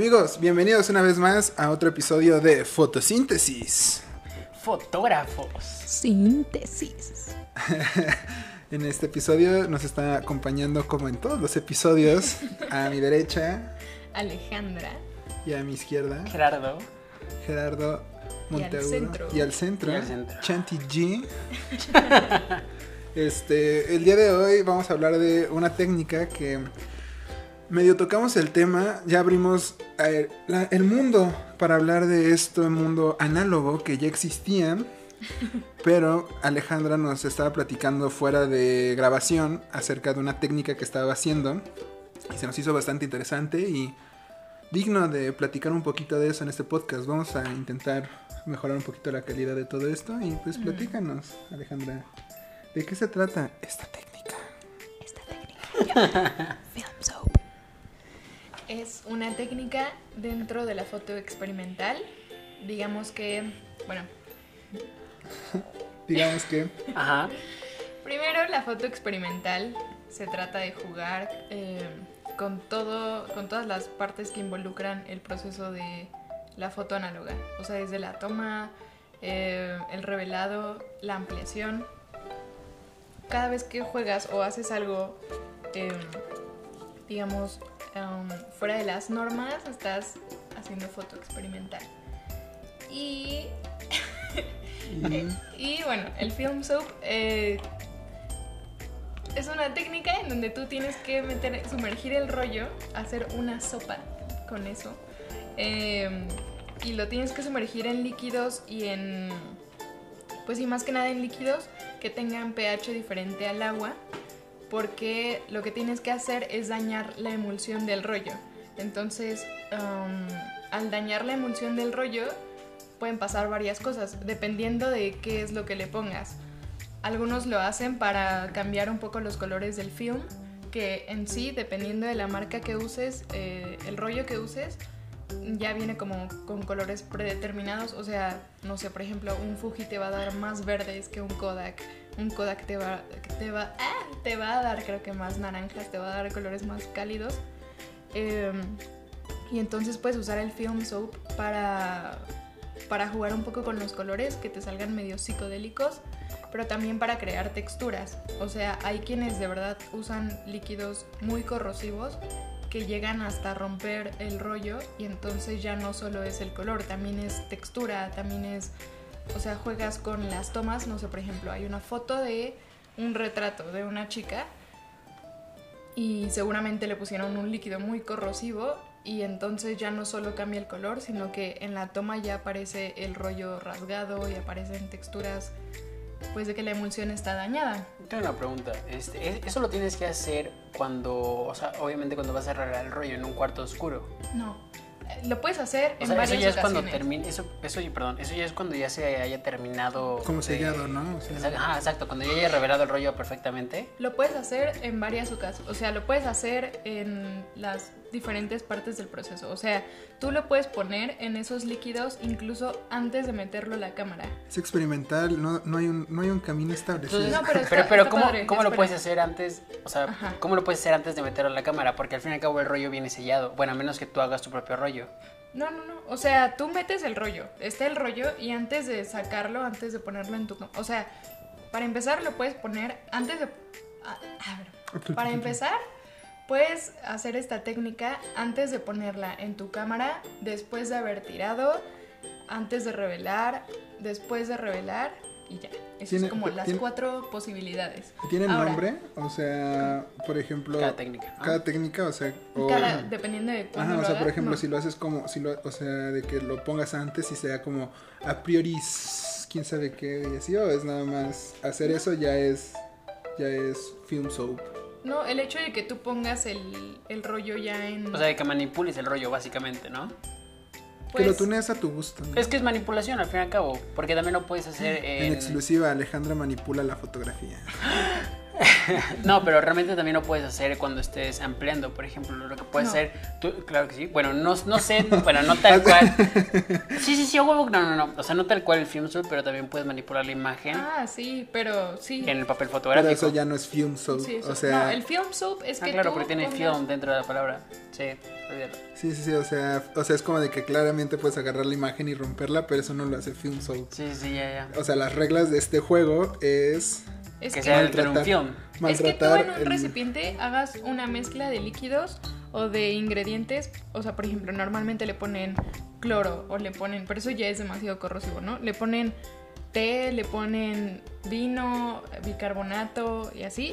Amigos, bienvenidos una vez más a otro episodio de Fotosíntesis. Fotógrafos. Síntesis. en este episodio nos está acompañando, como en todos los episodios, a mi derecha Alejandra. y a mi izquierda, Gerardo. Gerardo Monteagudo. Y al centro. Y al centro, Y al centro. Chanti G. Este, el día de hoy vamos a hablar de una técnica que medio tocamos el tema, ya abrimos eh, la- el mundo para hablar de esto, el mundo análogo que ya existía, pero Alejandra nos estaba platicando fuera de grabación acerca de una técnica que estaba haciendo y se nos hizo bastante interesante y digno de platicar un poquito de eso en este podcast. Vamos a intentar mejorar un poquito la calidad de todo esto y pues platícanos, Alejandra, ¿de qué se trata esta técnica? Esta técnica Film. Es una técnica dentro de la foto experimental. Digamos que, bueno, Digamos que Ajá. primero la foto experimental se trata de jugar eh, con todo, con todas las partes que involucran el proceso de la foto análoga. O sea, desde la toma, eh, el revelado, la ampliación. Cada vez que juegas o haces algo, eh, digamos, um, fuera de las normas, estás haciendo foto experimental. Y y bueno, el film soap eh, es una técnica en donde tú tienes que meter, sumergir el rollo, hacer una sopa con eso. eh, y lo tienes que sumergir en líquidos y en. Pues sí, más que nada en líquidos que tengan pH diferente al agua. Porque lo que tienes que hacer es dañar la emulsión del rollo. Entonces, al dañar la emulsión del rollo, pueden pasar varias cosas, dependiendo de qué es lo que le pongas. Algunos lo hacen para cambiar un poco los colores del film, que en sí, dependiendo de la marca que uses, eh, el rollo que uses, ya viene como con colores predeterminados. O sea, no sé, por ejemplo, un Fuji te va a dar más verdes que un Kodak. Un Kodak te va, te va, ¡ah! te va a dar, creo que más naranjas, te va a dar colores más cálidos. Em, y entonces puedes usar el film soap para, para jugar un poco con los colores, que te salgan medio psicodélicos, pero también para crear texturas. O sea, hay quienes de verdad usan líquidos muy corrosivos que llegan hasta romper el rollo y entonces ya no solo es el color, también es textura, también es, o sea, juegas con las tomas, no sé, por ejemplo, hay una foto de un retrato de una chica y seguramente le pusieron un líquido muy corrosivo y entonces ya no solo cambia el color, sino que en la toma ya aparece el rollo rasgado y aparecen texturas pues de que la emulsión está dañada. Tengo una pregunta. Este, ¿es- ¿Eso lo tienes que hacer cuando, o sea, obviamente cuando vas a arreglar el rollo en un cuarto oscuro? No, lo puedes hacer O en sea, eso varias ya es cuando ocasiones. termine, eso, eso, perdón, eso ya es cuando ya se haya terminado. como de- sellado, ¿no? O sea, Exacto, ajá, exacto, cuando ya haya revelado el rollo perfectamente. Lo puedes hacer en varias ocasiones, o sea, lo puedes hacer en las diferentes partes del proceso. O sea, tú lo puedes poner en esos líquidos incluso antes de meterlo a la cámara. es experimental, no, no, hay un, no hay un camino establecido. Entonces, No, pero pero, está- pero está ¿cómo, padre, cómo lo puedes hacer antes? O sea, Ajá. ¿cómo lo puedes hacer antes de meterlo a la cámara? Porque al fin y al cabo el rollo viene sellado. Bueno, a menos que tú hagas tu propio rollo. No, no, no. O sea, tú metes el rollo, está el rollo y antes de sacarlo, antes de ponerlo en tu... O sea, para empezar lo puedes poner antes de... a- a ver, para empezar, puedes hacer esta técnica antes de ponerla en tu cámara, después de haber tirado, antes de revelar, después de revelar y ya. Eso Tiene- es como las cuatro posibilidades. ¿Tienen Ahora, nombre? O sea, por ejemplo... Cada técnica. ¿no? Cada técnica, o sea... o- Cada, dependiendo de cuándo Ajá, o sea, por ejemplo, no. si lo haces como, si lo, o sea, de que lo pongas antes y sea como a priori, quién sabe qué, y así, o es nada más hacer eso ya es, ya es film soap. No, el hecho de que tú pongas el, el rollo ya en... O sea, de que manipules el rollo, básicamente, ¿no? que lo pues, tuneas a tu gusto. ¿no? Es que es manipulación, al fin y al cabo. Porque también lo puedes hacer En en. exclusiva, Alejandra manipula la fotografía. no, pero realmente también lo puedes hacer cuando estés ampliando, por ejemplo, lo que puedes No. hacer, tú, claro que sí, bueno, no, no sé, bueno, no tal cual. Sí, sí, sí, huevo, no, no, no, o sea, no tal cual el film soap, pero también puedes manipular la imagen Ah, sí, pero sí. en el papel Pero fotográfico. eso ya no es film soap. Sí. O sea, no, el film soap es Ah, que claro, tú porque tiene pongas- film dentro de la palabra. Sí, olvídalo. sí, sí, sí, o sea, o sea, es como de que claramente puedes agarrar la imagen y romperla, pero eso no lo hace film soap. Sí, sí, ya, ya. O sea, las reglas de este juego es Es Que que, sea es que tú en un el- recipiente hagas una mezcla de líquidos o de ingredientes. O sea, por ejemplo, normalmente le ponen cloro o le ponen, pero eso ya es demasiado corrosivo, ¿no? Le ponen té, le ponen vino, bicarbonato y así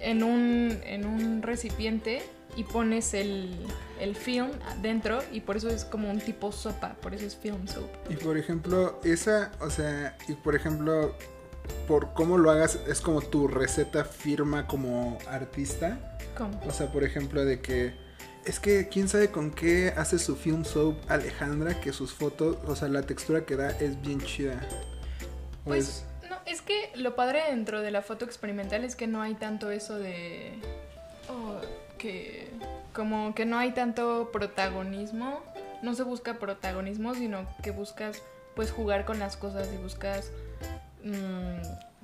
en un, en un recipiente y pones el, el film dentro y por eso es como un tipo sopa, por eso es film soap. Y por ejemplo, esa, o sea, y por ejemplo, por cómo lo hagas, es como tu receta firma como artista. ¿Cómo? O sea, por ejemplo, de que es que quién sabe con qué hace su film soap Alejandra, que sus fotos, o sea, la textura que da es bien chida. Pues no, es que lo padre dentro de la foto experimental es que no hay tanto eso de oh, que como que no hay tanto protagonismo, no se busca protagonismo, sino que buscas pues jugar con las cosas y buscas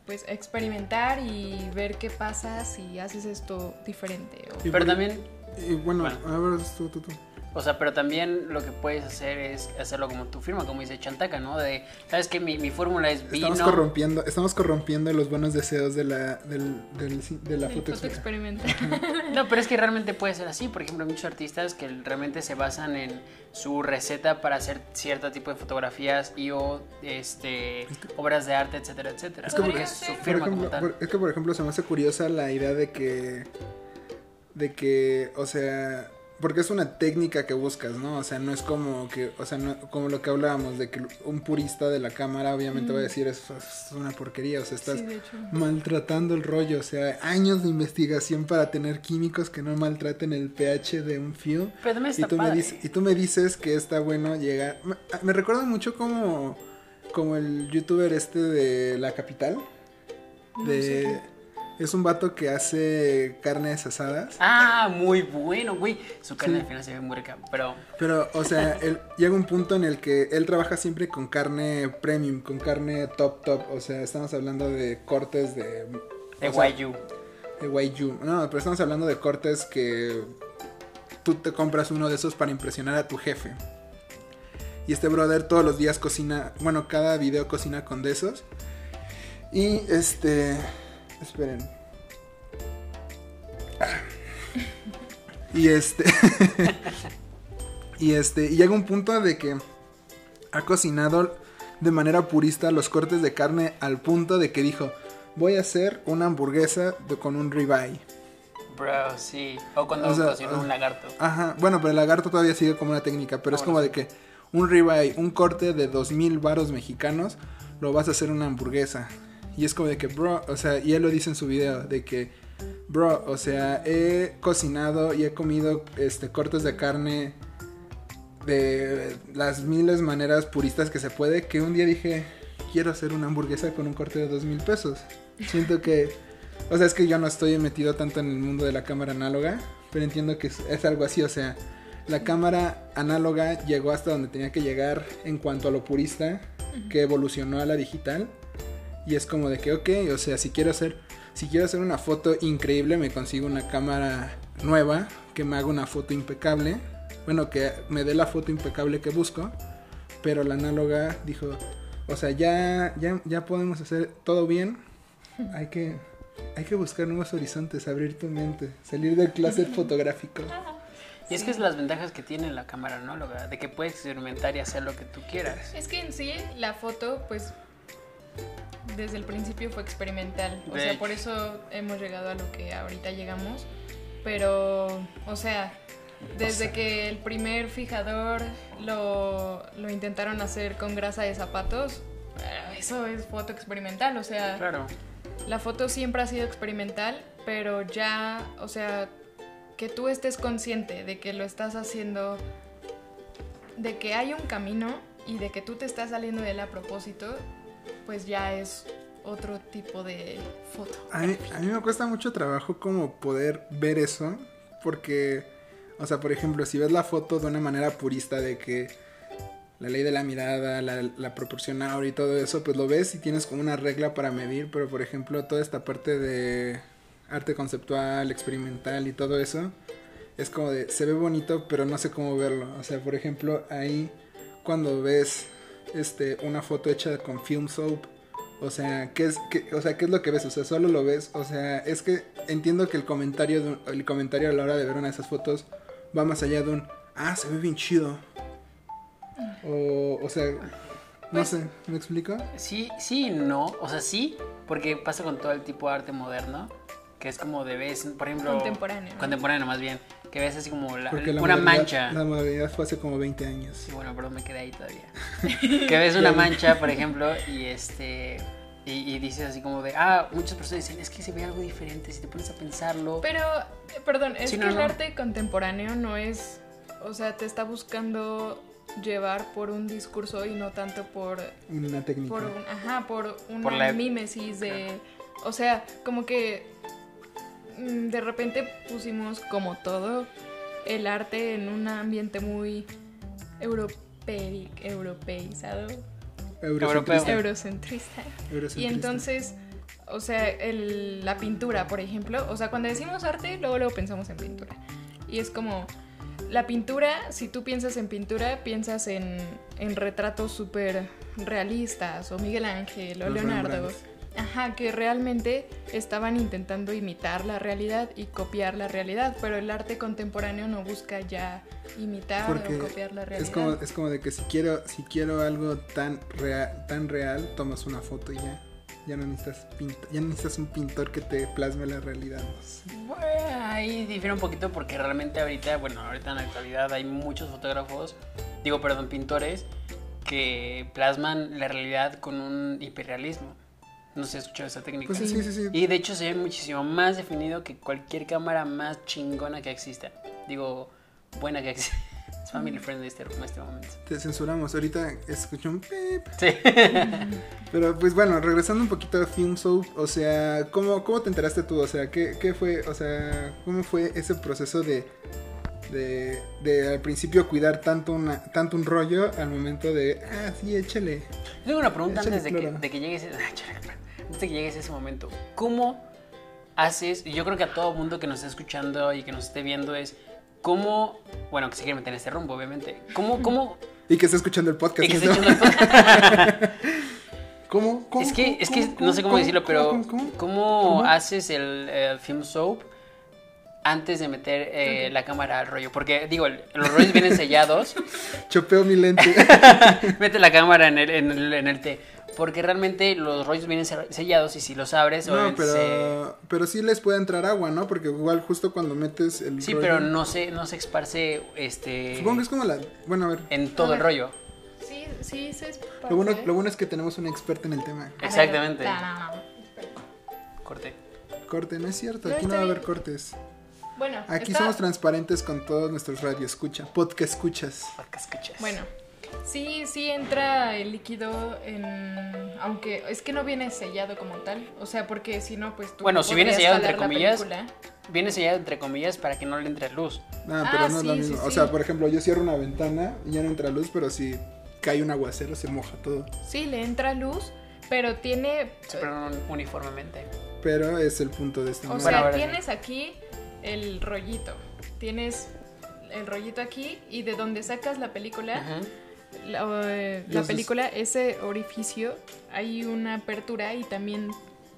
pues experimentar y ver qué pasa si haces esto diferente. o- Pero también, Y bueno, Bueno. a ver, tú, tú, tú. O sea, pero también lo que puedes hacer es hacerlo como tu firma, como dice Chantaca, ¿no? De, ¿sabes qué? Mi, mi fórmula es vino. Estamos corrompiendo, estamos corrompiendo los buenos deseos de la, del, del- de la Sí, foto foto experimental. experimental. No, pero es que realmente puede ser así. Por ejemplo, hay muchos artistas que realmente se basan en su receta para hacer cierto tipo de fotografías y o este, obras de arte, etcétera, etcétera. Es que Porque por- es su firma ejemplo, como tal. por- es que por ejemplo se me hace curiosa la idea de que de que, o sea, porque es una técnica que buscas, ¿no? O sea, no es como que, o sea, no- como lo que hablábamos de que un purista de la cámara obviamente va a decir eso es una porquería, o sea, estás Sí, maltratando el rollo, o sea, años de investigación para tener químicos que no maltraten el pH de un film. Pero Y está tú, me dices, y tú me dices que está bueno llegar. Me, me recuerda mucho como, como el youtuber este de la capital. No De, sé. Es un vato que hace carnes asadas. Ah, muy bueno, güey. Su carne Sí. al final se ve muy rica, pero Pero, o sea, él, llega un punto en el que él trabaja siempre con carne premium, con carne top top. O sea, estamos hablando de cortes de. de Wagyu. de Wagyu. No, pero estamos hablando de cortes que tú te compras uno de esos para impresionar a tu jefe. Y este brother todos los días cocina, bueno, cada video cocina con de esos. Y este, esperen. Ah. Y este Y este, y llega un punto de que ha cocinado de manera purista los cortes de carne al punto de que dijo, voy a hacer una hamburguesa de- con un ribeye. Bro, sí. O cuando O sea, cocinó ah. un lagarto. Ajro, bueno, pero el lagarto todavía sigue como una técnica, pero Ah, es como de que un ribeye, un corte de 2000 varos mexicanos, lo vas a hacer una hamburguesa. Y es como de que, bro, o sea, y él lo dice en su video, de que, bro, o sea, he cocinado y he comido este cortes de carne de las miles maneras puristas que se puede, que un día dije, quiero hacer una hamburguesa con un corte de dos mil pesos. Siento que, o sea, es que yo no estoy metido tanto en el mundo de la cámara análoga, pero entiendo que es, es algo así, o sea, la cámara análoga llegó hasta donde tenía que llegar en cuanto a lo purista, que evolucionó a la digital, y es como de que, ok, o sea, si quiero hacer, si quiero hacer una foto increíble, me consigo una cámara nueva que me haga una foto impecable, bueno, que me dé la foto impecable que busco, pero la análoga dijo, o sea, ya, ya, ya podemos hacer todo bien, hay que, hay que buscar nuevos horizontes, abrir tu mente, salir del closet fotográfico. Y es que es las ventajas que tiene la cámara análoga, de que puedes experimentar y hacer lo que tú quieras. Es que en sí la foto, pues, desde el principio fue experimental. O De sea, hecho. por eso hemos llegado a lo que ahorita llegamos. Pero, o sea, desde que el primer fijador lo, lo intentaron hacer con grasa de zapatos, eh, eso es foto experimental. O sea, Claro. la foto siempre ha sido experimental, pero ya, o sea, que tú estés consciente de que lo estás haciendo, de que hay un camino y de que tú te estás saliendo de él a propósito, pues ya es otro tipo de foto. A mí, a mí me cuesta mucho trabajo como poder ver eso, porque, o sea, por ejemplo, si ves la foto de una manera purista de que la ley de la mirada, la, la proporción ahora y todo eso, pues lo ves y tienes como una regla para medir, pero por ejemplo, toda esta parte de arte conceptual, experimental y todo eso, es como de, se ve bonito, pero no sé cómo verlo. O sea, por ejemplo, ahí cuando ves este una foto hecha con film soap, o sea, ¿qué es, qué, o sea, ¿qué es lo que ves? O sea, solo lo ves. O sea, es que entiendo que el comentario, de un- el comentario a la hora de ver una de esas fotos va más allá de un, ah, se ve bien chido. O, o sea, no Pues- sé, ¿me explico? Sí, sí y no. O sea, sí, porque pasa con todo el tipo de arte moderno, que es como de vez, por ejemplo... Contemporáneo. Contemporáneo, más bien. Que ves así como la- una modernidad- mancha. La modernidad fue hace como 20 años. Sí, bueno, pero me quedé ahí todavía. que ves una mancha, por ejemplo, y este... Y, y dices así como de, ah, muchas personas dicen, es que se ve algo diferente, si te pones a pensarlo. Pero, eh, perdón, es Sí, que no, el no. arte contemporáneo no es, o sea, te está buscando llevar por un discurso y no tanto por, Una técnica. por un, ajá, por una Por la- mímesis de, o sea, como que de repente pusimos como todo el arte en un ambiente muy europei- europeizado, Eurocentrista. eurocentrista. Y entonces, o sea, el- la pintura, por ejemplo, o sea, cuando decimos arte, luego luego pensamos en pintura. Y es como, la pintura, si tú piensas en pintura, piensas en, en retratos súper realistas, o Miguel Ángel, o Los Leonardo. Ajá, que realmente estaban intentando imitar la realidad y copiar la realidad, pero el arte contemporáneo no busca ya imitar Porque o copiar la realidad. Es como, es como de que si quiero, si quiero algo tan real, tan real, tomas una foto y ya. Ya no necesitas pinta, ya no necesitas un pintor que te plasme la realidad. Bueno, ahí difiere un poquito porque realmente ahorita, bueno, ahorita en la actualidad hay muchos fotógrafos, digo, perdón, pintores, que plasman la realidad con un hiperrealismo. No sé si has escuchado esa técnica. Pues sí, sí, sí. sí. Y de hecho se ve muchísimo más definido que cualquier cámara más chingona que exista. Digo, buena que exista. Es family friendly este, en este momento. Te censuramos. Ahorita escuché un pip. Sí. Pero pues bueno, regresando un poquito a Film Soap, o sea, ¿cómo, cómo te enteraste tú? O sea, ¿qué, qué fue, o sea, cómo fue ese proceso de, de, de al principio cuidar tanto, una, tanto un rollo al momento de, ah, sí, échale. Tengo una pregunta Échale antes de que, de que llegues antes de que llegues a ese momento. ¿Cómo haces? Y yo creo que a todo mundo que nos esté escuchando y que nos esté viendo es cómo, bueno, que se quiere meter en este rumbo, obviamente. ¿Cómo, cómo? Y que está escuchando el podcast. y que ¿no? esté echando el podcast? ¿Cómo? ¿Cómo? es que, ¿Cómo? es que ¿Cómo? no sé cómo decirlo, pero ¿Cómo? ¿Cómo? ¿cómo, ¿Cómo? haces el, el film soap antes de meter eh, la cámara al rollo? Porque digo, los rollos vienen sellados. Chopeo mi lente. Mete la cámara en el, en el, en el té. Porque realmente los rollos vienen sellados y si los abres, no, se- pero, pero sí les puede entrar agua, ¿no? Porque igual justo cuando metes el Sí, rollo- pero no se, no se esparce este Supongo que es como la... Bueno, a ver. en todo el rollo. Sí, sí, se Lo bueno, lo bueno es que tenemos una experta en el tema. Exactamente. Corte. Corte, no es cierto, aquí no va a haber cortes. Bueno, Aquí está- somos transparentes con todos nuestros radio escucha, podcast escuchas. Para que escuches. Bueno, sí, sí entra el líquido en... Aunque es que no viene sellado como tal. O sea, porque si no, pues tú Bueno, no si viene sellado entre comillas. Viene sellado entre comillas para que no le entre luz. No, Ah, pero no es lo sí, mismo. sí, O sí. sea, por ejemplo, yo cierro una ventana y ya no entra luz, pero si cae un aguacero se moja todo. Sí, le entra luz, pero tiene... Se ponen uniformemente. Pero es el punto de este O momento. Bueno, sea, sí. tienes aquí el rollito. Tienes el rollito aquí y de donde sacas la película, la, eh, la película, ese orificio, hay una apertura y también,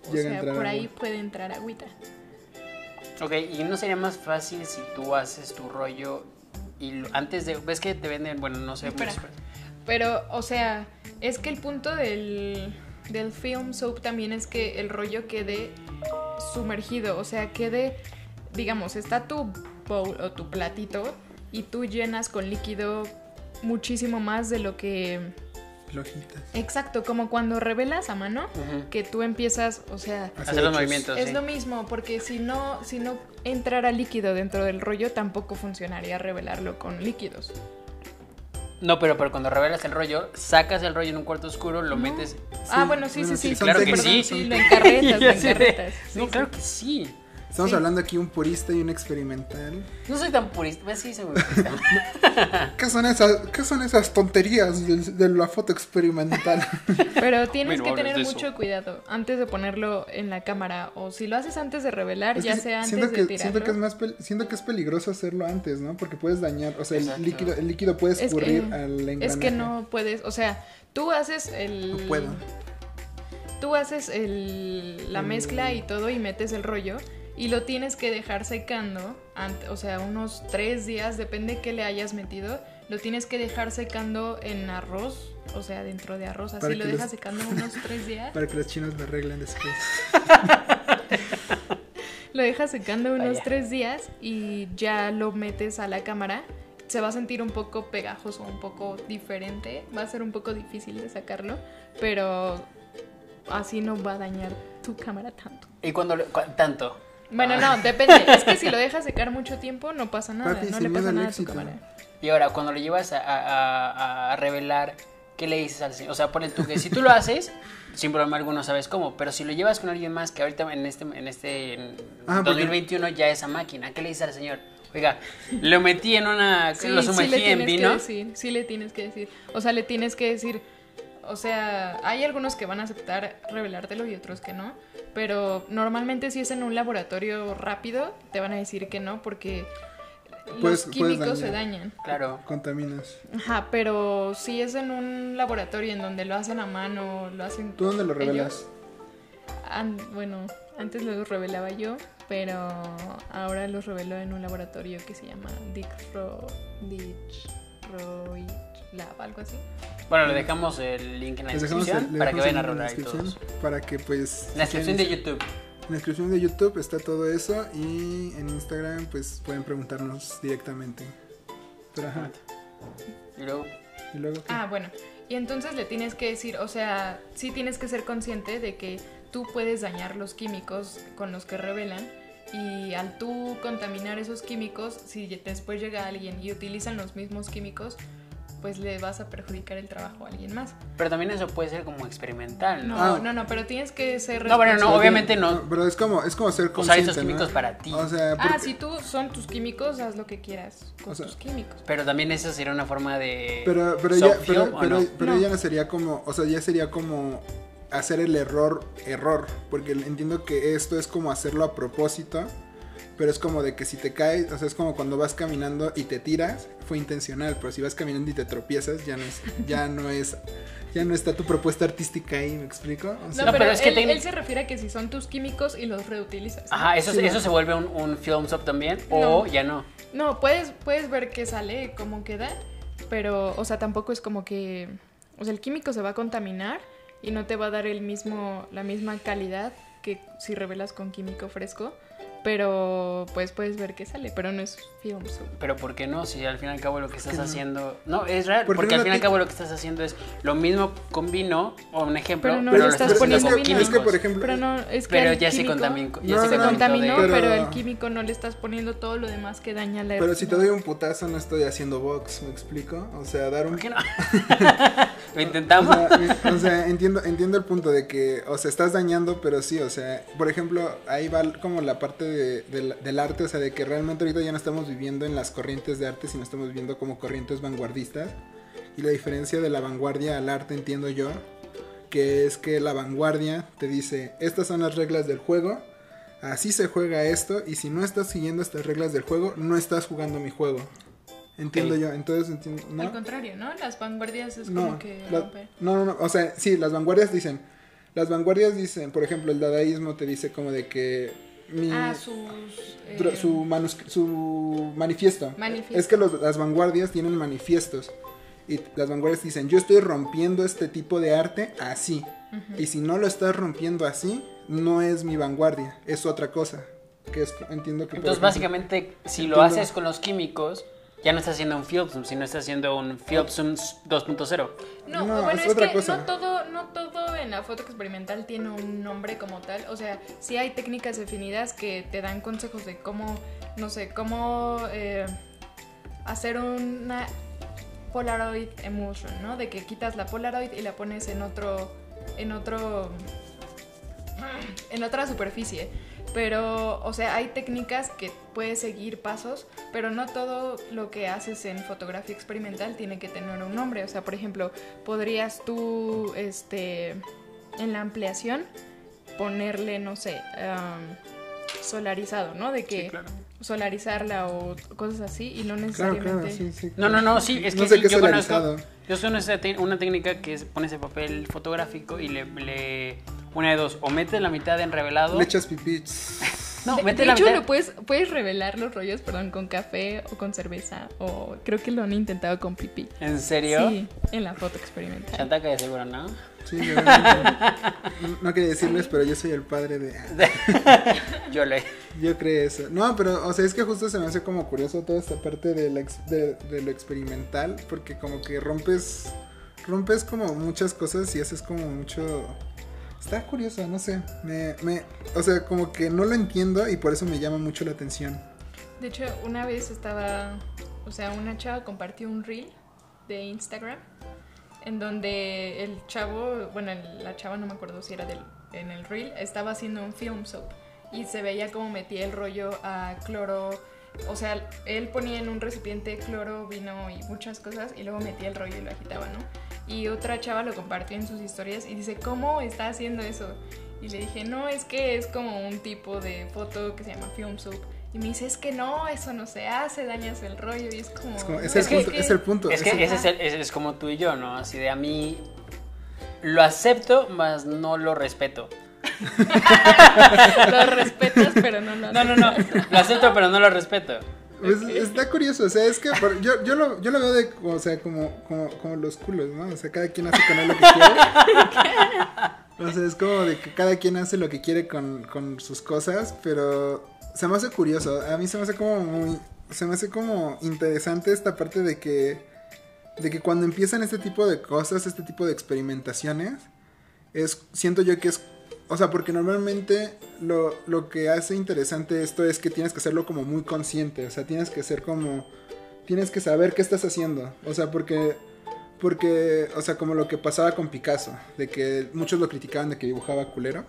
o sea, por agua. ahí puede entrar agüita. Ok, ¿y no sería más fácil si tú haces tu rollo y lo- antes de... ¿Ves que te venden, bueno, no sé... Espera. Pero, o sea, es que el punto del, del film soap también es que el rollo quede sumergido, o sea, quede, digamos, está tu bowl o tu platito y tú llenas con líquido muchísimo más de lo que... Flojitas. Exacto, como cuando revelas a mano, que tú empiezas, o sea, Hacer los hechos. movimientos, es sí. lo mismo, porque si no, si no entrara líquido dentro del rollo, tampoco funcionaría revelarlo con líquidos. No, pero, pero cuando revelas el rollo, sacas el rollo en un cuarto oscuro, lo metes. ah, bueno, sí, bueno, sí, sí, sí. Claro que sí. sí, lo encarretas, lo encarretas. No, Sí, claro que sí. Estamos Sí. hablando aquí un purista y un experimental. No soy tan purista. Pues sí, soy muy purista. ¿Qué son esas, qué son esas tonterías de, de la foto experimental? Pero tienes que tener de eso. mucho cuidado antes de ponerlo en la cámara o si lo haces antes de revelar, Es que ya si- sea antes siento de que, tirarlo. siento que es más siento que es peligroso hacerlo antes, ¿no? Porque puedes dañar, o sea, el líquido, el líquido puede Es que- escurrir al engranaje. Es que no puedes, o sea, tú haces el... No puedo. Tú haces el, la Mm. mezcla y todo y metes el rollo y lo tienes que dejar secando, o sea, unos tres días, depende qué le hayas metido, lo tienes que dejar secando en arroz, o sea, dentro de arroz, así Para lo dejas secando unos tres días. Para que los chinos lo arreglen después. Lo dejas secando unos Vaya. tres días y ya lo metes a la cámara. Se va a sentir un poco pegajoso, un poco diferente. Va a ser un poco difícil de sacarlo, pero así no va a dañar tu cámara tanto. ¿Y cuando le- tanto? Bueno, Ah. no, depende. Es que si lo dejas secar mucho tiempo, no pasa nada. Papi, no le pasa nada a tu cámara. Y ahora, cuando lo llevas a, a- a- a revelar, ¿qué le dices al señor? O sea, ponle tú que si tú lo haces, sin problema alguno sabes cómo, pero si lo llevas con alguien más que ahorita en este, en este en Ah, porque- 2021 ya esa máquina, ¿qué le dices al señor? Oiga, lo metí en una, Sí, lo sí sumergí en vino. que decir, sí le tienes que decir. O sea, le tienes que decir, o sea, hay algunos que van a aceptar revelártelo y otros que no, pero normalmente si es en un laboratorio rápido, te van a decir que no porque los químicos se dañan. Claro. Contaminas. Ajá, pero si es en un laboratorio en donde lo hacen a mano, lo hacen ¿Tú dónde lo revelas? bueno, antes los revelaba yo, pero ahora los revelo en un laboratorio que se llama Dicro, Detroit Lab, algo así. Bueno, le dejamos el link en la descripción el- para que vayan a rolar y descripción todos. Para que pues... En la descripción de YouTube. En la descripción de YouTube está todo eso y en Instagram pues pueden preguntarnos directamente. Pero ajá. Y luego, Y luego... ¿qué? Ah, bueno. Y entonces le tienes que decir, o sea, sí tienes que ser consciente de que tú puedes dañar los químicos con los que revelan y al tú contaminar esos químicos, si después llega alguien y utilizan los mismos químicos, pues le vas a perjudicar el trabajo a alguien más. pero también eso puede ser como experimental, ¿no? No, Ah. no, no, pero tienes que ser No, bueno, no, responsable. obviamente no. Pero es como, es como ser Usar consciente, esos químicos ¿no? para ti. O sea, Ah, si tú son tus químicos, haz lo que quieras con O sea, tus químicos. Pero también eso sería una forma de. Pero, pero, ya, pero, film, ¿o pero, no? pero No. ya no sería como, o sea, ya sería como hacer el error, error, porque entiendo que esto es como hacerlo a propósito, pero es como de que si te caes, o sea, es como cuando vas caminando y te tiras, fue intencional, pero si vas caminando y te tropiezas, ya no es, ya no es, ya no está tu propuesta artística ahí, ¿me explico? O No, sea, No, pero, pero es que él, se refiere a que si son tus químicos y los reutilizas. ¿no? Ajá, eso, Sí, eso no. se vuelve un, un film sub también. O No. ya no. No, puedes, puedes ver qué sale, cómo queda, pero, o sea, tampoco es como que, o sea, el químico se va a contaminar y no te va a dar el mismo, la misma calidad que si revelas con químico fresco, pero pues puedes ver qué sale, pero no es Pero ¿por qué no? Si al fin y al cabo lo que estás no? haciendo. No, es real. ¿Por Porque no al fin y al cabo lo que estás haciendo es lo mismo con vino, o un ejemplo. Pero no pero le lo estás poniendo con químicos. Es que, por ejemplo, Pero no, es que Pero ya se químico contaminó. Ya se se contaminó, Pero- pero... el químico no le estás poniendo todo lo demás que daña la pero si te doy un putazo no estoy haciendo box, ¿me explico? O sea, dar un ¿Por qué no? lo O intentamos. sea, o sea, entiendo, entiendo el punto de que, o sea, estás dañando, pero sí, o sea, por ejemplo, ahí va como la parte de- del- del arte, o sea, de que realmente ahorita ya no estamos viviendo en las corrientes de arte, sino estamos viviendo como corrientes vanguardistas. Y la diferencia de la vanguardia al arte, entiendo yo, que es que la vanguardia te dice, estas son las reglas del juego, así se juega esto, y si no estás siguiendo estas reglas del juego, no estás jugando mi juego. Entiendo Ok. yo, entonces entiendo, ¿no? Al contrario, ¿no? Las vanguardias es No, como que la- no, no, no, o sea, sí, las vanguardias dicen, las vanguardias dicen, por ejemplo, el dadaísmo te dice como de que mi, Ah, sus... eh, su, manus- su manifiesto. Manifiesto. Es que los- las vanguardias tienen manifiestos y las vanguardias dicen, yo estoy rompiendo este tipo de arte así, y si no lo estás rompiendo así, no es mi vanguardia, es otra cosa, que es, entiendo que... Entonces, ejemplo- básicamente, si lo haces con los químicos, ya no estás haciendo un film sum, sino estás haciendo un film sum 2.0. No, No, bueno, es que cosa. no todo, no todo en la foto experimental tiene un nombre como tal. O sea, sí hay técnicas definidas que te dan consejos de cómo, no sé, cómo eh, hacer una Polaroid emulsion, ¿no? De que quitas la Polaroid y la pones en otro, en otro, en otra superficie. Pero, o sea, hay técnicas que puedes seguir pasos, pero no todo lo que haces en fotografía experimental tiene que tener un nombre. O sea, por ejemplo, podrías tú, este, en la ampliación, ponerle, no sé, um, solarizado, ¿no? De que Sí, claro. solarizarla o cosas así y no necesariamente... claro, sí, sí. No, no, no, sí, es que No sé qué yo conozco, yo conozco esa te- una técnica que es pones el papel fotográfico y le, le una de dos, o metes la mitad en revelado. Le echas pipí. No, de, metes de la hecho, mitad. lo puedes, puedes revelar los rollos, perdón, con café o con cerveza. O creo que lo han intentado con pipí. ¿En serio? Sí, en la foto experimental. Chataca de seguro, ¿no? Sí, yo- no, no quería decirles, pero yo soy el padre de... Yo le. Yo creo eso. No, pero, o sea, es que justo se me hace como curioso toda esta parte de, la ex- de, de lo experimental, porque como que rompes, rompes como muchas cosas y haces como mucho... Está curioso, no sé. Me, me, o sea, como que no lo entiendo y por eso me llama mucho la atención. De hecho, una vez estaba, o sea, una chava compartió un reel de Instagram en donde el chavo, bueno, la chava no me acuerdo si era del, en el reel, estaba haciendo un film soap y se veía como metía el rollo a cloro, o sea, él ponía en un recipiente cloro, vino y muchas cosas y luego metía el rollo y lo agitaba, ¿no? Y otra chava lo compartió en sus historias y dice, ¿cómo está haciendo eso? Y le dije, no, es que es como un tipo de foto que se llama film soap. Y me dice, es que no, eso no se hace, dañas el rollo. Y es como... Es, como- es "No, el, punto, es el punto. Es que es el- ese es, el- ese es como tú y yo, ¿no? Así de a mí lo acepto, mas no lo respeto. Lo respetas, pero no lo No, no, no. Lo acepto, pero no lo respeto. Pues, Está curioso, o sea, es que por- yo, yo, lo, yo lo veo de, o sea, como, como, como los culos, ¿no? O sea, cada quien hace con él lo que quiere. O sea, es como de que cada quien hace lo que quiere con, con sus cosas, pero se me hace curioso. A mí se me hace como muy, se me hace como interesante esta parte de que, de que cuando empiezan este tipo de cosas, este tipo de experimentaciones, es, siento yo que es, o sea, porque normalmente lo, lo que hace interesante esto es que tienes que hacerlo como muy consciente, o sea, tienes que ser como, tienes que saber qué estás haciendo, o sea, porque, porque, o sea, como lo que pasaba con Picasso, de que muchos lo criticaban de que dibujaba culero,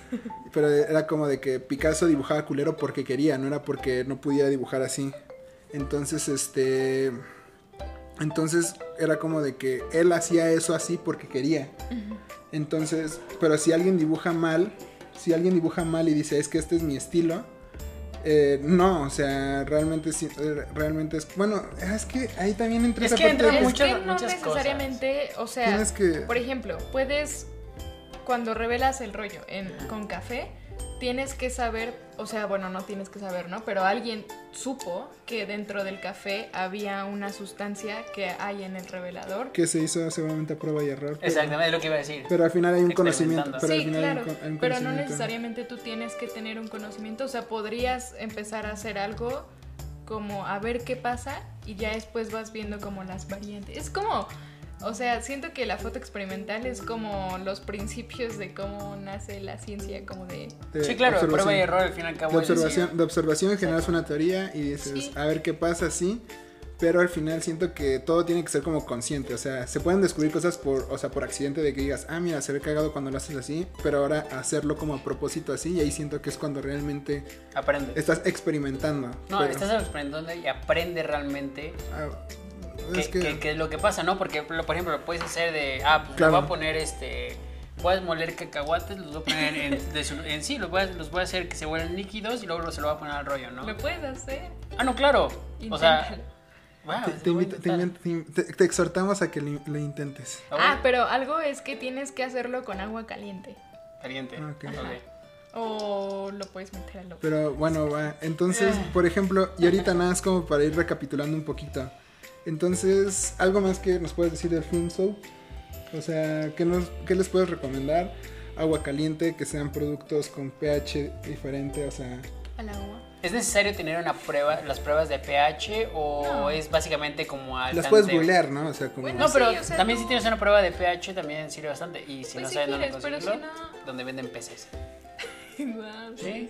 pero era como de que Picasso dibujaba culero porque quería, no era porque no pudiera dibujar así. Entonces, este... Entonces era como de que él hacía eso así porque quería. Entonces, pero si alguien dibuja mal, si alguien dibuja mal y dice es que este es mi estilo, eh, no, o sea, realmente sí, eh, realmente es, bueno, es que ahí también entra Es esa que parte entra de- Es que no muchas necesariamente, o sea, Tienes que- por ejemplo, puedes, cuando revelas el rollo en, con café, tienes que saber, o sea, bueno, no tienes que saber, ¿no? Pero alguien supo que dentro del café había una sustancia que hay en el revelador. que se hizo seguramente a prueba y error. pero- Exactamente, es lo que iba a decir. Pero al final hay un conocimiento. Pero al sí, final hay un claro, hay un pero no necesariamente tú tienes que tener un conocimiento, o sea, podrías empezar a hacer algo como a ver qué pasa y ya después vas viendo como las variantes. Es como, o sea, siento que la foto experimental es como los principios de cómo nace la ciencia, como de... de Sí, claro, prueba y error al fin y al cabo. De observación, de observación generas una teoría y dices, Sí. a ver qué pasa, sí. Pero al final siento que todo tiene que ser como consciente. O sea, se pueden descubrir cosas por, o sea, por accidente de que digas, ah, mira, se ve cagado cuando lo haces así. Pero ahora hacerlo como a propósito así. Y ahí siento que es cuando realmente Aprende. estás experimentando. No, Pero- estás aprendiendo y aprende realmente ah, es que, es lo que pasa, ¿no? Porque, por ejemplo, lo puedes hacer de, ah, pues Claro. le voy a poner este, puedes moler cacahuates, los voy a poner en, de su- en sí, los voy, a, los voy a hacer que se vuelvan líquidos y luego se lo voy a poner al rollo, ¿no? Lo puedes hacer. Ah, no, claro. O sea, Inténtalo. wow, te, te invito- te invito- te- te exhortamos a que lo, lo intentes. Ah, pero algo es que tienes que hacerlo con agua caliente. Caliente. Ah, ok. Ok. O lo puedes meter al horno. Pero bueno, va. Entonces, Ah. por ejemplo, y ahorita nada, es como para ir recapitulando un poquito. Entonces, ¿algo más que nos puedes decir del Film Soap? O sea, ¿qué, nos, ¿qué les puedes recomendar? Agua caliente, que sean productos con pH diferente, o sea... Al agua. ¿Es necesario tener una prueba, las pruebas de pH o No. es básicamente como al Las puedes googlear, ¿no? O sea, como... Bueno, No, pero Sí, o sea, también si tienes una prueba de pH también sirve bastante. Y si Pues no si sabes dónde quieres, conseguirlo, si no- donde venden peces.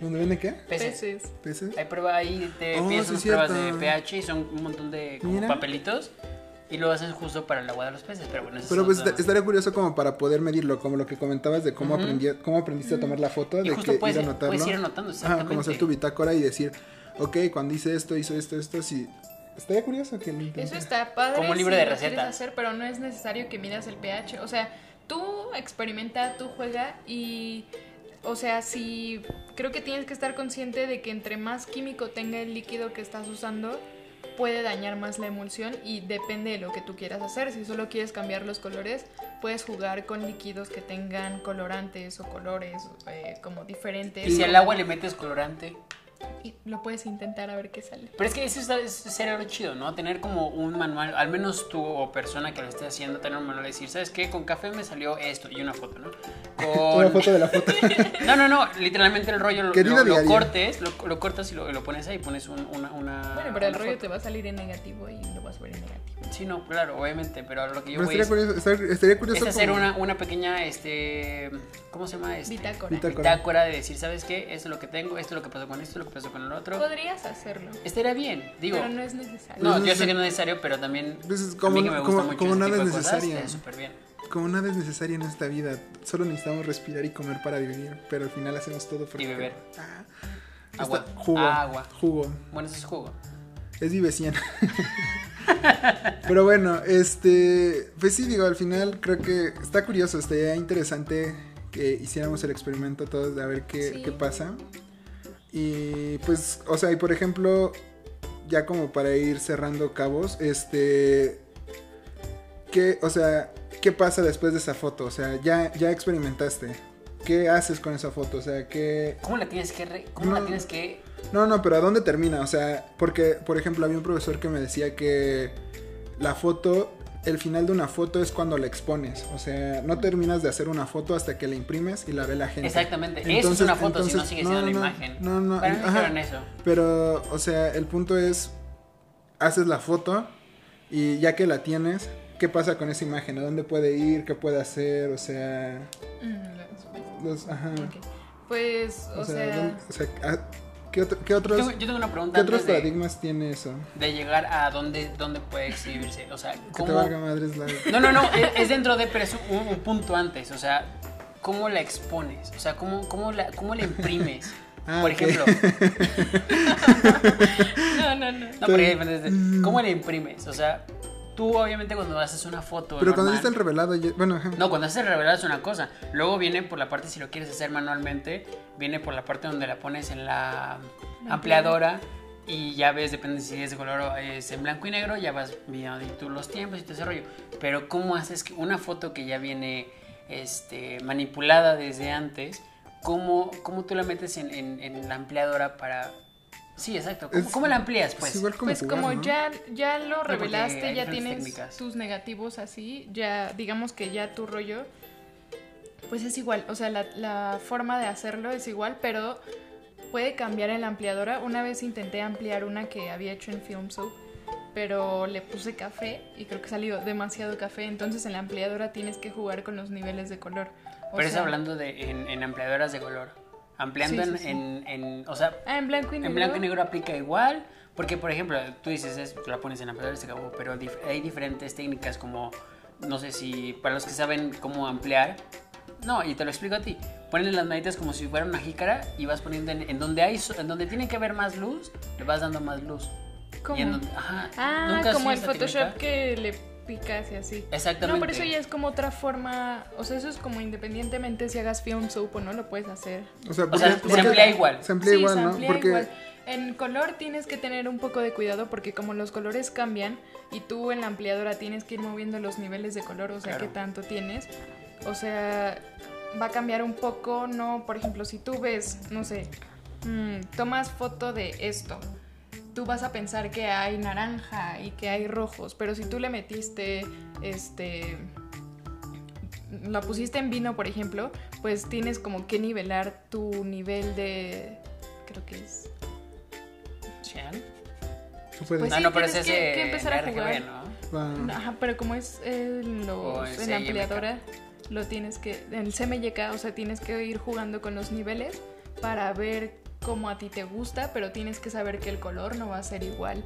¿Dónde vende qué? Peces. Peces. Hay prueba ahí, te Oh, pides sí, unas pruebas de pH y son un montón de como Mira. papelitos. y lo haces justo para el agua de los peces, pero bueno, eso Pero es pues otro- est- estaría curioso como para poder medirlo, como lo que comentabas de cómo, Ujú. aprendí- cómo aprendiste a tomar la foto, Y de justo que puedes- ir anotando. puedes ir anotando, Ajá, como hacer exactamente. tu bitácora y decir, ok, cuando hice esto, hizo esto, esto, sí. Estaría curioso que lo Eso está padre. Como un libro si de recetas. hacer, pero no es necesario que midas el pH. O sea, tú experimenta, tú juega y. O sea, si. Creo que tienes que estar consciente de que entre más químico tenga el líquido que estás usando, puede dañar más la emulsión y depende de lo que tú quieras hacer. Si solo quieres cambiar los colores, puedes jugar con líquidos que tengan colorantes o colores eh, como diferentes. Y si al agua le metes colorante. Y lo puedes intentar a ver qué sale. Pero es que eso está- eso sería lo chido, ¿no? Tener como un manual, al menos tú o persona que lo esté haciendo, tener un manual de decir, ¿sabes qué? Con café me salió esto y una foto, ¿no? Una Con... foto de la foto. No, no, no, literalmente el rollo lo, lo- cortes, lo, lo cortas y lo, lo pones ahí, pones un- una, una... Bueno, pero el una rollo foto. te va a salir en negativo y lo vas a ver en negativo. Sí, no, claro, obviamente, pero lo que yo Pero voy estaría es, curioso, estaría, estaría curioso es hacer como- una, una pequeña, este, ¿cómo se llama? Este, Bitácora. Bitácora. bitácora de decir, ¿sabes qué? Esto es lo que tengo, esto es lo que pasó con esto, lo que pasó con el otro. Podrías hacerlo, Estaría bien, digo. pero no es necesario. No, Pues yo es- sé que no es necesario, pero también Pues es a como- mí que me gusta como- mucho como nada es necesario. súper bien. Como nada es necesario en esta vida, solo necesitamos respirar y comer para vivir, pero al final hacemos todo porque... Y beber. Ah, Agua. está- jugo, Agua. jugo, Bueno, eso es jugo. es Vivecien. pero bueno, este, pues sí, digo, al final creo que está curioso, estaría interesante que hiciéramos el experimento todos de a ver qué, Sí. qué pasa. Y pues, o sea, y por ejemplo, ya como para ir cerrando cabos, este, ¿qué, o sea, qué pasa después de esa foto? O sea, ya, ya experimentaste. ¿Qué haces con esa foto? O sea, ¿qué... ¿Cómo la tienes que re- cómo la tienes que No, no, pero ¿a dónde termina? O sea, porque, por ejemplo, había un profesor que me decía que la foto, el final de una foto es cuando la expones. O sea, no terminas de hacer una foto hasta que la imprimes y la ve la gente. Exactamente, eso es una foto, si no sigue no, siendo una no, imagen. no, no, me ajá. eso. Pero, o sea, el punto es, haces la foto y ya que la tienes, ¿qué pasa con esa imagen? ¿A dónde puede ir? ¿Qué puede hacer? O sea, Mm, los, ajá. Pues, o, O sea, sea, ¿dónde- o sea, ¿qué, otro- qué otros, Yo, yo tengo una pregunta ¿qué otros antes de, paradigmas tiene eso? de llegar a dónde, dónde puede exhibirse. O sea, Que te ¿cómo... valga madres la... No, no, no, es, es dentro de, pero es un, un punto antes. O sea, ¿cómo la expones? O sea, ¿cómo, cómo, la, cómo la imprimes? Ah, Por ejemplo, no, no, no. no, porque depende de- ¿cómo la imprimes? O sea, tú obviamente cuando haces una foto Pero cuando normal- está el revelado, ya- bueno, ajá. No, cuando haces el revelado es una cosa. Luego viene por la parte, si lo quieres hacer manualmente, viene por la parte donde la pones en la La ampliadora y ya ves, depende si es de color o es en blanco y negro, ya vas viendo tú los tiempos y todo ese rollo. Pero ¿cómo haces que una foto que ya viene este, manipulada desde antes, ¿cómo, cómo tú la metes en, en- en la ampliadora para... Sí, exacto. ¿Cómo, Es- cómo la amplías, pues? es igual como Pues jugar, como ¿no? ya, ya lo revelaste, ya tienes técnicas. tus negativos así, ya digamos que ya tu rollo, pues es igual, o sea, la, la forma de hacerlo es igual, pero puede cambiar en la ampliadora. Una vez intenté ampliar una que había hecho en Film Soap, pero le puse café y creo que salió demasiado café, entonces en la ampliadora tienes que jugar con los niveles de color. O Pero es hablando de en, en ampliadoras de color. Ampliando Sí, en, sí, sí. en- en- O sea, Ah, en blanco y negro. En blanco y negro aplica igual, porque por ejemplo, tú dices, es, la pones en ampliador y se acabó, pero dif- hay diferentes técnicas como, no sé si, para los que saben cómo ampliar, no, y te lo explico a ti, ponen las manitas como si fuera una jícara y vas poniendo en, en donde hay, en donde tiene que haber más luz, le vas dando más luz. ¿Cómo? Y en donde- ajá, Ah, ¿nunca has como el Photoshop técnica? que le picas y así. Exactamente. No, pero eso ya es como otra forma, o sea, eso es como independientemente si hagas film soap o no, lo puedes hacer. O sea, O sea, porque- se amplía igual. Se amplía Sí, igual, se ¿no? amplía Porque igual. En color tienes que tener un poco de cuidado porque como los colores cambian y tú en la ampliadora tienes que ir moviendo los niveles de color, o sea, Claro. qué tanto tienes. O sea, va a cambiar un poco, no, por ejemplo, si tú ves, no sé, mm, tomas foto de esto, tú vas a pensar que hay naranja y que hay rojos, pero si tú le metiste, este, la pusiste en vino, por ejemplo, pues tienes como que nivelar tu nivel de, creo que es, puedes- Pues Ah, sí, no, pero es tienes ese que- que empezar a RGB, jugar. ¿no? va- ajá, pero como es en, los- en la ampliadora, lo tienes que, en el CMYK, o sea, tienes que ir jugando con los niveles para ver cómo a ti te gusta, pero tienes que saber que el color no va a ser igual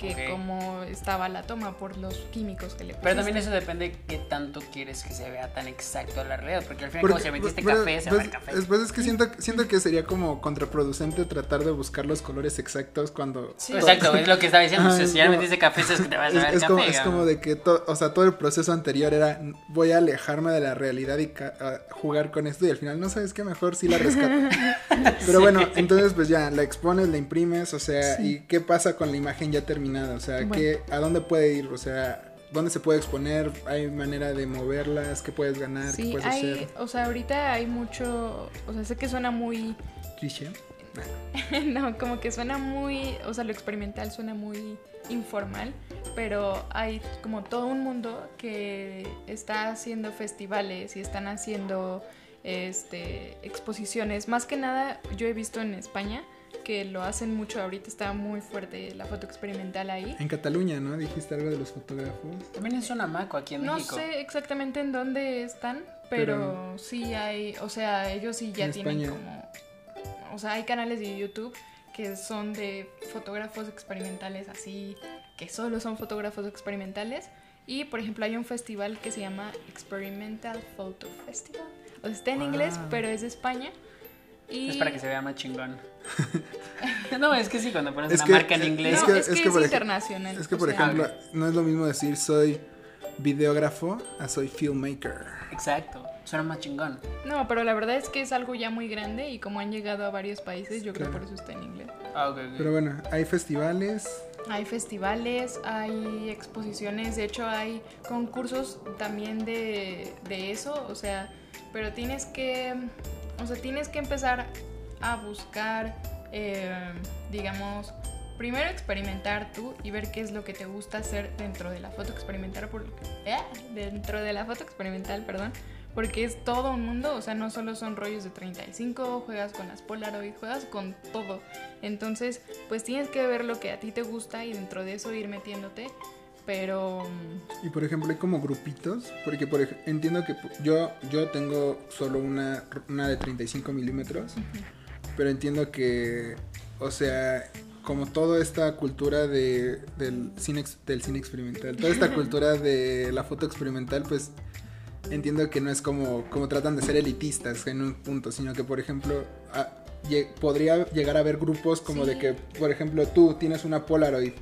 que Ok. cómo estaba la toma por los químicos que le Pero también pusiste. eso depende qué tanto quieres que se vea tan exacto a la realidad. Porque al final, Porque- como si metiste pero- café, se va a pues, ver café. es- pues es que siento, siento que sería como contraproducente tratar de buscar los colores exactos cuando... Sí. Exacto, es lo que estaba diciendo. Ajá, o sea, es si ya metiste café, es que te vas a ver es café. como, es como de que to- o sea, todo el proceso anterior era voy a alejarme de la realidad y ca- a jugar con esto y al final no sabes qué mejor si la rescato. Pero bueno, entonces pues ya la expones, la imprimes, o sea, Sí. ¿y qué pasa con la imagen ya terminada? O sea, Bueno. ¿qué, ¿a dónde puede ir? O sea, ¿dónde se puede exponer? ¿Hay manera de moverlas? ¿Qué puedes ganar? ¿Qué Sí, puedes hay, hacer? o sea, ahorita hay mucho, o sea, sé que suena muy, Cliché. no, como que suena muy, o sea, lo experimental suena muy informal, pero hay como todo un mundo que está haciendo festivales y están haciendo este exposiciones. Más que nada, yo he visto en España que lo hacen mucho. Ahorita está muy fuerte la foto experimental ahí. En Cataluña, ¿no? Dijiste algo de los fotógrafos. También es Sonamaco aquí en No México. sé exactamente en dónde están, pero, sí hay, o sea, ellos sí ya En tienen España. como, o sea, hay canales de YouTube que son de fotógrafos experimentales así, que solo son fotógrafos experimentales. Y por ejemplo hay un festival que se llama Experimental Photo Festival. O sea, está en inglés, Wow. pero es de España. Y Es para que se vea más chingón. no, es que sí, cuando pones Es una que- marca en es inglés. No, es que es es, que ej- internacional. Es que, o por sea, ejemplo, ok. no es lo mismo decir soy videógrafo a soy filmmaker. Exacto, suena más chingón. No, pero la verdad es que es algo ya muy grande y como han llegado a varios países, yo creo Claro. por eso está en inglés. Ah, ok, ok. Pero bueno, hay festivales. Hay festivales, hay exposiciones, de hecho hay concursos también de, de eso, o sea, pero tienes que, o sea, tienes que empezar a buscar, eh, digamos, primero experimentar tú y ver qué es lo que te gusta hacer dentro de la foto experimental, eh, dentro de la foto experimental, perdón, porque es todo un mundo, o sea, no solo son rollos de 35, juegas con las Polaroid, juegas con todo. Entonces, pues tienes que ver lo que a ti te gusta y dentro de eso ir metiéndote, pero Y por ejemplo, hay como grupitos. Porque por entiendo que yo, yo tengo solo una, una de 35 milímetros. Pero entiendo que, o sea, como toda esta cultura de, del, cine, del cine experimental, toda esta cultura de la foto experimental, pues entiendo que no es como, como tratan de ser elitistas en un punto, sino que, por ejemplo, a- podría llegar a haber grupos como de Sí. que, por ejemplo, tú tienes una Polaroid.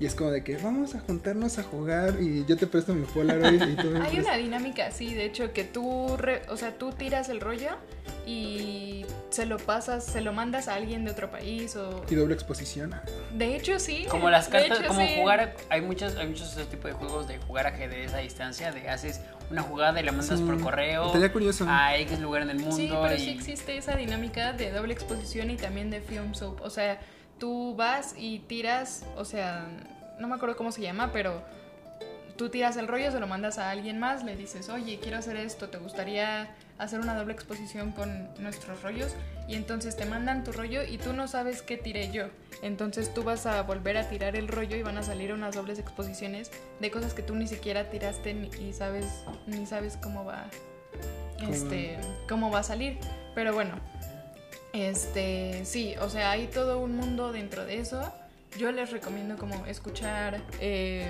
Y es como de que vamos a juntarnos a jugar y yo te presto mi Polaroid y tú me hay una dinámica así, de hecho, que tú, re- o sea, tú tiras el rollo y se lo pasas, se lo mandas a alguien de otro país o... Y doble exposición. De hecho, sí. Como las cartas, hecho, como sí. jugar, hay muchos, hay muchos ese tipo de juegos de jugar ajedrez a distancia, de haces una jugada y la mandas Sí, por correo Estaría curioso. a X lugar en el mundo. Sí, pero y... sí existe esa dinámica de doble exposición y también de film soap. O sea, tú vas y tiras, o sea, no me acuerdo cómo se llama, pero tú tiras el rollo, se lo mandas a alguien más, le dices, oye, quiero hacer esto, ¿te gustaría hacer una doble exposición con nuestros rollos? Y entonces te mandan tu rollo y tú no sabes qué tiré yo. Entonces tú vas a volver a tirar el rollo y van a salir unas dobles exposiciones de cosas que tú ni siquiera tiraste ni y sabes, ni sabes cómo va este, cómo va a salir. Pero bueno, este, sí, o sea, hay todo un mundo dentro de eso. Yo les recomiendo como escuchar, eh,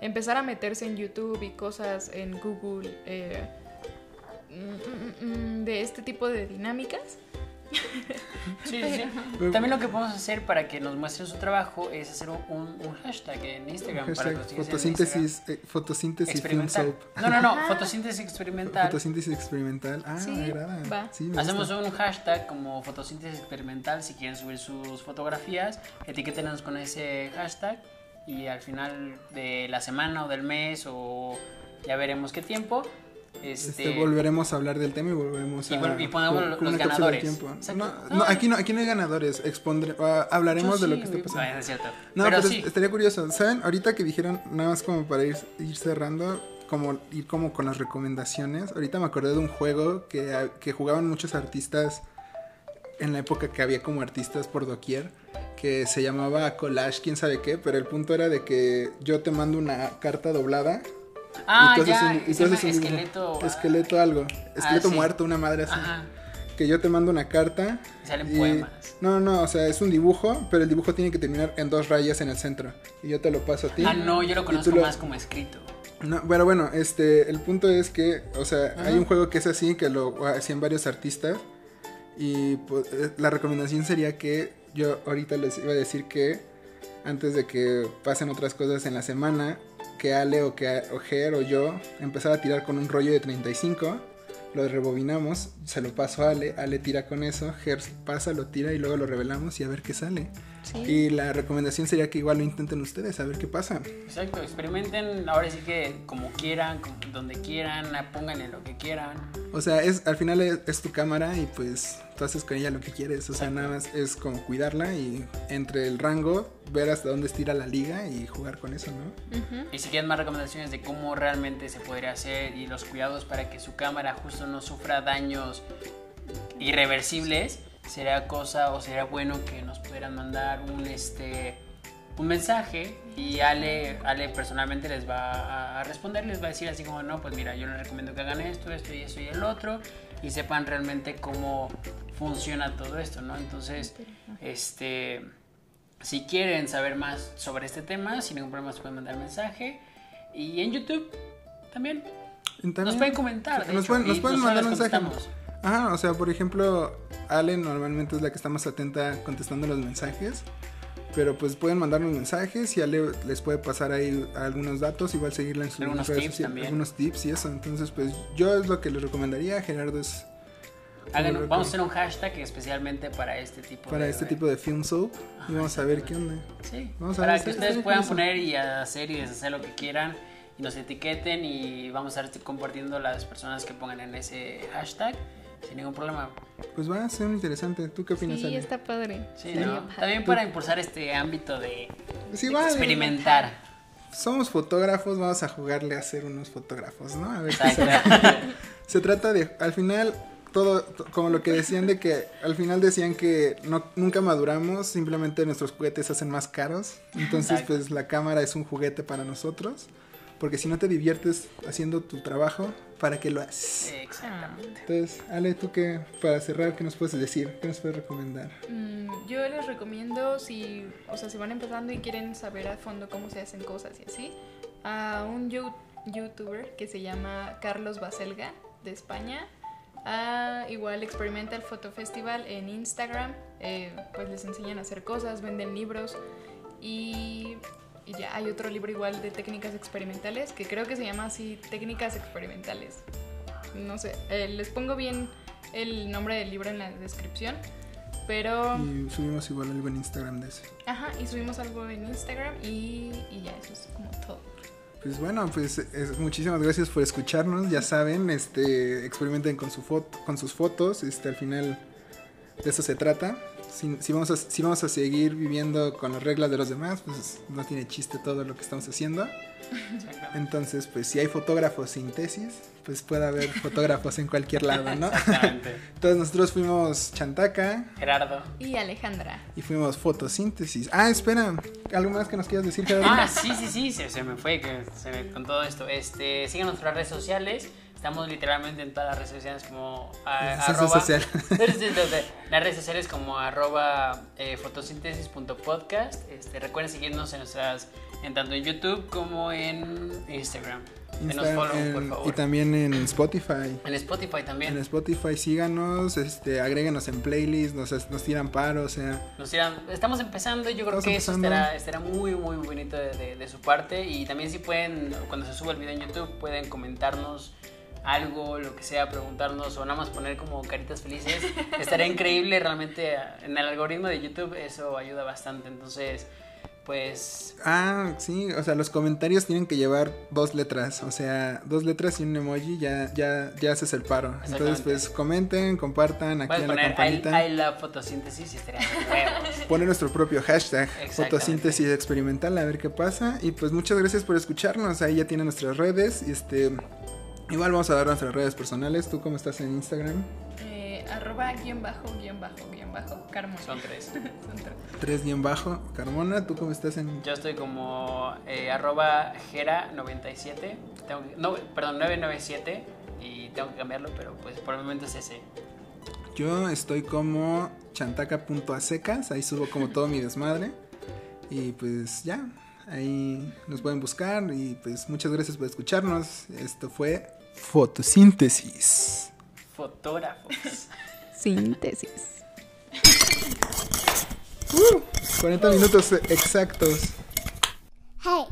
empezar a meterse en YouTube y cosas en Google eh, mm, mm, mm, de este tipo de dinámicas. Sí, sí, sí. También lo que podemos hacer para que nos muestren su trabajo es hacer un, un hashtag en Instagram. para que Hashtag nos sigas en fotosíntesis, eh, fotosíntesis film Experimental. soap. No, no, no, Ajá. fotosíntesis experimental. Fotosíntesis experimental. Ah, Sí, me agrada. va. Sí, me Hacemos gusta. un hashtag como fotosíntesis experimental si quieren subir sus fotografías, etiquétenos con ese hashtag y al final de la semana o del mes o ya veremos qué tiempo. Este, Este, volveremos a hablar del tema y volveremos Y a y ponemos con- los con ganadores. tiempo. No, aquí no, aquí no hay ganadores. Expondré, ah, hablaremos de lo que está pasando. Bueno, es cierto. No, pero, pero, sí. es- estaría curioso. ¿Saben? Ahorita que dijeron, nada más como para ir, ir cerrando, como ir como con las recomendaciones. Ahorita me acordé de un juego que, que jugaban muchos artistas en la época que había como artistas por doquier, que se llamaba Collage, quién sabe qué, pero el punto era de que yo te mando una carta doblada. Ah, y tú haces ya, un- y tú se llama haces un dibujo. esqueleto. ah, Esqueleto algo. Esqueleto sí. muerto, una madre así. Ajá. que yo te mando una carta. Salen y- poemas. No, no, o sea, es un dibujo, pero el dibujo tiene que terminar en dos rayas en el centro. Y yo te lo paso a ti. Ah, no, yo lo conozco lo- más como escrito. No, pero bueno, este, el punto es que, o sea, Ajá. hay un juego que es así, que lo hacían varios artistas. Y pues, eh, la recomendación sería que yo ahorita les iba a decir que antes de que pasen otras cosas en la semana, que Ale o que o Ger o yo empezar a tirar con un rollo de 35, lo rebobinamos, se lo paso a Ale, Ale tira con eso, Ger pasa, lo tira y luego lo revelamos y a ver qué sale. Sí. Y la recomendación sería que igual lo intenten ustedes, a ver qué pasa. Exacto, experimenten ahora sí que como quieran, como- donde quieran, pónganle lo que quieran. O sea, es, al final es, es tu cámara y pues tú haces con ella lo que quieres. O sea, nada más es como cuidarla y entre el rango ver hasta dónde estira la liga y jugar con eso, ¿no? Y si quieren más recomendaciones de cómo realmente se podría hacer y los cuidados para que su cámara justo no sufra daños irreversibles, sería cosa o sería bueno que nos pudieran mandar un este un mensaje y Ale, Ale personalmente les va a, a responder, les va a decir así como, no, pues mira, yo les recomiendo que hagan esto, esto y eso y el otro y sepan realmente cómo funciona todo esto, ¿no? Entonces, este, si quieren saber más sobre este tema, sin ningún problema se pueden mandar mensaje y en YouTube también nos pueden comentar, de Nos hecho, pueden, nos pueden mandar mensaje. Ajá, o sea, por ejemplo, Ale normalmente es la que está más atenta contestando los mensajes. Pero pues pueden mandarnos mensajes y Ale les puede pasar ahí algunos datos, igual seguirla en sus Algunos redes tips sociales, algunos tips y eso. Entonces, pues yo es lo que les recomendaría. Gerardo es Hagan- vamos a hacer un hashtag especialmente para este tipo para de este tipo de film soap y vamos a ver qué onda. Sí, Vamos a para ver, que ustedes puedan poner y hacer y deshacer lo que quieran y nos etiqueten y vamos a estar compartiendo las personas que pongan en ese hashtag sin ningún problema. Pues va a ser muy interesante. ¿Tú qué opinas, Sí, Ale? está padre. Sí, Estaría ¿no? padre. También para impulsar este ámbito de Pues igual, experimentar. somos fotógrafos, vamos a jugarle a ser unos fotógrafos, ¿no? A ver qué. Se trata de, al final, todo, to- como lo que decían de que, al final decían que no, nunca maduramos, simplemente nuestros juguetes se hacen más caros. Entonces, Exacto. pues la cámara es un juguete para nosotros. Porque si no te diviertes haciendo tu trabajo, ¿para qué lo haces? Exactamente. Entonces, Ale, tú qué, para cerrar, ¿qué nos puedes decir? ¿Qué nos puedes recomendar? Mm, yo les recomiendo si, o sea, si van empezando y quieren saber a fondo cómo se hacen cosas y así, a un you- youtuber que se llama Carlos Baselga de España. A igual Experimental Photo Festival en Instagram, eh, pues les enseñan a hacer cosas, venden libros y, y ya hay otro libro igual de técnicas experimentales que creo que se llama así técnicas experimentales. No sé, eh, les pongo bien el nombre del libro en la descripción, pero... Y subimos igual algo en Instagram de eso. Ajá, y subimos algo en Instagram y, y ya, eso es como todo. Pues bueno, pues es- muchísimas gracias por escucharnos. Ya saben, este, experimenten con su foto, con sus fotos. Este, al final de eso se trata. Si, si vamos a, si vamos a seguir viviendo con las reglas de los demás, pues no tiene chiste todo lo que estamos haciendo. Exactamente. Entonces, pues si hay fotógrafos sin tesis, pues puede haber fotógrafos en cualquier lado, ¿no? Exactamente. Entonces nosotros fuimos Chantaca Gerardo. Y Alejandra. y fuimos fotosíntesis. Ah, espera, ¿algo más que nos quieras decir, Gerardo? Ah, sí, sí, sí, se, se me fue que se me- con todo esto. Este, sigan nuestras redes sociales. Estamos literalmente en todas las redes sociales como a- Esa es arroba- social. las redes sociales como arroba eh, fotosíntesis.podcast. Este, recuerden seguirnos en nuestras en tanto en YouTube como en Instagram. Follow, por en- favor. y también en Spotify. En Spotify también. En Spotify síganos, este, agréguenos en playlist, nos, nos tiran paro, o sea, Nos dirán, estamos empezando, yo creo que eso estará, estará muy, muy bonito de, de- de su parte. Y también si pueden, cuando se suba el video en YouTube, pueden comentarnos algo, lo que sea, preguntarnos o nada más poner como caritas felices. Estaría increíble, realmente en el algoritmo de YouTube eso ayuda bastante. Entonces, pues... ah, sí, o sea, los comentarios tienen que llevar dos letras, o sea, dos letras y un emoji, ya, ya, ya haces el paro. Entonces, pues comenten, compartan, Puedes activen la I, campanita. I love fotosíntesis y estaría. Poner nuestro propio hashtag, fotosíntesis experimental, a ver qué pasa. Y pues muchas gracias por escucharnos, ahí ya tienen nuestras redes, este, igual vamos a dar nuestras redes personales. ¿Tú cómo estás en Instagram? Eh, arroba guion bajo, guion bajo, guion bajo, Carmona. Son tres. Son tres. 3 guion bajo, Carmona, ¿tú cómo estás en Yo estoy como eh, arroba gera97, tengo que- no, perdón, 997 y tengo que cambiarlo, pero pues por el momento es ese. Yo estoy como chantaca.asecas, ahí subo como todo mi desmadre. Y pues ya, ahí nos pueden buscar y pues muchas gracias por escucharnos. Esto fue Fotosíntesis. Fotógrafos. Síntesis. 40 minutos exactos. Hey.